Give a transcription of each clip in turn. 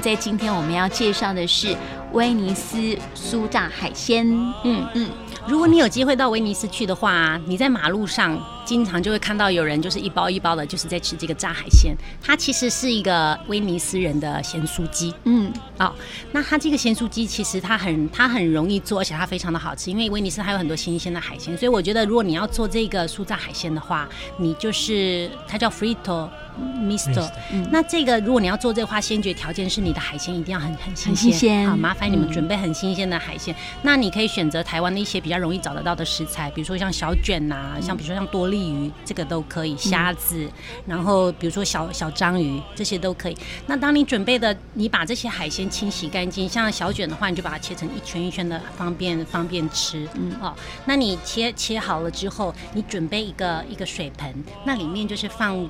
在今天我们要介绍的是威尼斯酥炸海鲜。嗯嗯，如果你有机会到威尼斯去的话，你在马路上经常就会看到有人就是一包一包的，就是在吃这个炸海鲜。它其实是一个威尼斯人的咸酥鸡。嗯，哦，那它这个咸酥鸡其实它很它很容易做，而且它非常的好吃，因为威尼斯它有很多新鲜的海鲜，所以我觉得如果你要做这个酥炸海鲜的话，你就是它叫 Fritto。Mister，那这个如果你要做这个话，先决条件是你的海鲜一定要很很新鲜。好，麻烦你们准备很新鲜的海鲜。那你可以选择台湾的一些比较容易找得到的食材，比如说像小卷呐，像比如说像多利鱼，这个都可以。虾子，然后比如说小小章鱼，这些都可以。那当你准备的，你把这些海鲜清洗干净，像小卷的话，你就把它切成一圈一圈的，方便方便吃。嗯，哦，那你切切好了之后，你准备一个一个水盆，那里面就是放。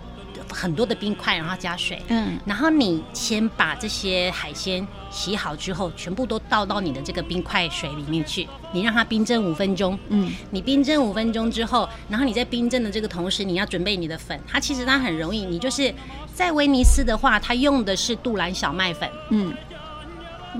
很多的冰块，然后加水，嗯，然后你先把这些海鲜洗好之后，全部都倒到你的这个冰块水里面去，你让它冰镇五分钟，嗯，你冰镇五分钟之后，然后你在冰镇的这个同时，你要准备你的粉，它其实它很容易，你就是在威尼斯的话，它用的是杜兰小麦粉，嗯，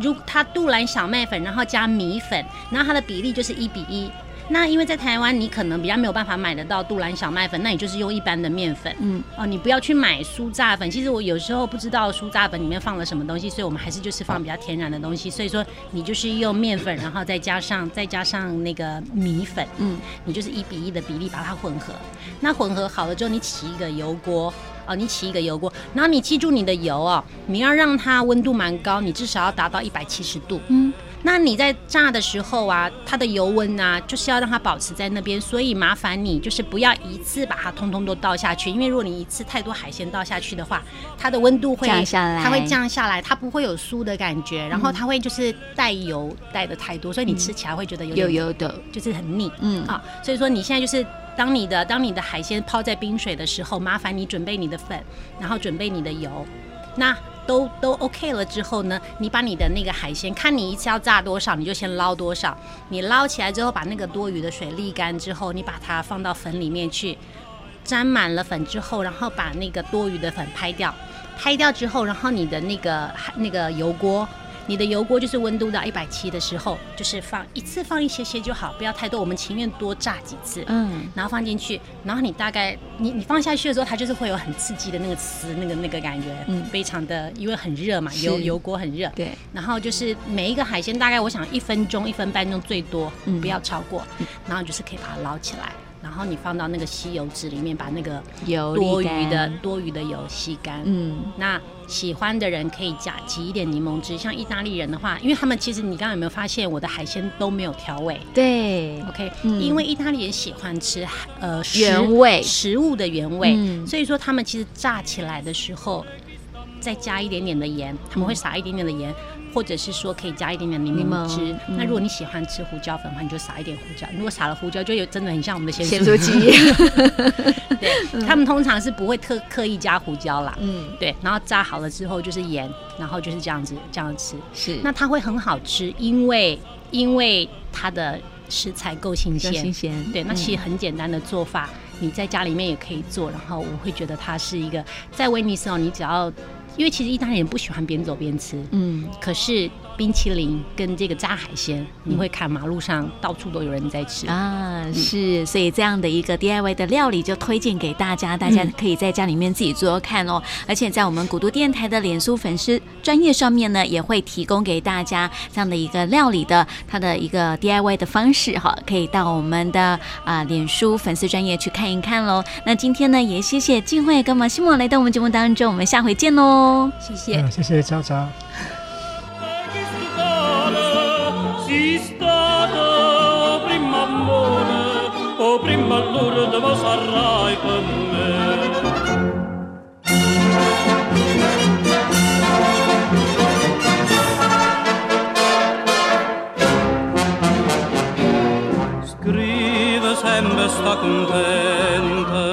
如它杜兰小麦粉，然后加米粉，然后它的比例就是一比一。那因为在台湾，你可能比较没有办法买得到杜兰小麦粉，那你就是用一般的面粉。嗯哦，你不要去买酥炸粉。其实我有时候不知道酥炸粉里面放了什么东西，所以我们还是就是放比较天然的东西。所以说你就是用面粉，然后再加上再加上那个米粉，嗯，你就是一比一的比例把它混合。那混合好了之后，你起一个油锅哦，你起一个油锅，然后你记住你的油哦，你要让它温度蛮高，你至少要达到一百七十度。嗯。那你在炸的时候啊，它的油温啊，就是要让它保持在那边，所以麻烦你就是不要一次把它通通都倒下去，因为如果你一次太多海鲜倒下去的话，它的温度会降下来，它会降下来，它不会有酥的感觉，然后它会就是带油带的太多，所以你吃起来会觉得有点油油的，就是很腻。嗯啊，所以说你现在就是当你的当你的海鲜泡在冰水的时候，麻烦你准备你的粉，然后准备你的油，那。都都 OK 了之后呢，你把你的那个海鲜，看你一次要炸多少，你就先捞多少。你捞起来之后，把那个多余的水沥干之后，你把它放到粉里面去，沾满了粉之后，然后把那个多余的粉拍掉，拍掉之后，然后你的那个那个油锅。你的油锅就是温度到一百七的时候，就是放一次放一些些就好，不要太多。我们情愿多炸几次，嗯，然后放进去，然后你大概你你放下去的时候，它就是会有很刺激的那个刺那个那个感觉，嗯，非常的，因为很热嘛，油油锅很热，对。然后就是每一个海鲜大概我想一分钟一分半钟最多，嗯，不要超过，然后就是可以把它捞起来。然后你放到那个吸油纸里面，把那个油多余的多余的油吸干。嗯，那喜欢的人可以加挤一点柠檬汁。像意大利人的话，因为他们其实你刚刚有没有发现，我的海鲜都没有调味？对，OK，嗯，因为意大利人喜欢吃呃原味食物的原味，嗯，所以说他们其实炸起来的时候再加一点点的盐，他们会撒一点点的盐。或者是说可以加一点点柠檬汁。嗯、那如果你喜欢吃胡椒粉的话，你就撒一点胡椒。如果撒了胡椒，就有真的很像我们的咸酥 鸡。对，他们通常是不会特刻意加胡椒啦。嗯，对。然后炸好了之后就是盐，然后就是这样子这样吃。是。那它会很好吃，因为因为它的食材够新鲜。新鲜。对，那其实很简单的做法，嗯、你在家里面也可以做。然后我会觉得它是一个在威尼斯哦，你只要。因为其实意大利人不喜欢边走边吃，嗯，可是冰淇淋跟这个炸海鲜，嗯、你会看马路上到处都有人在吃。啊，嗯、是，所以这样的一个 DIY 的料理就推荐给大家，大家可以在家里面自己做做看哦。嗯、而且在我们古都电台的脸书粉丝专业上面呢也会提供给大家这样的一个料理的它的一个 diy 的方式哈可以到我们的啊脸书粉丝专业去看一看喽那今天呢也谢谢静慧跟马西莫来到我们节目当中我们下回见喽谢谢。谢谢。莎莎 sta contenta,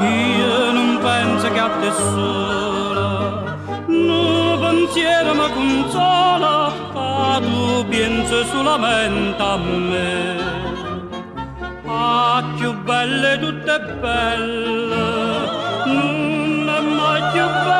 io non penso che a te sola, no pensiero mi consola, ma tu pensi solamente a me. Ah, più belle tutte belle, non è mai più belle.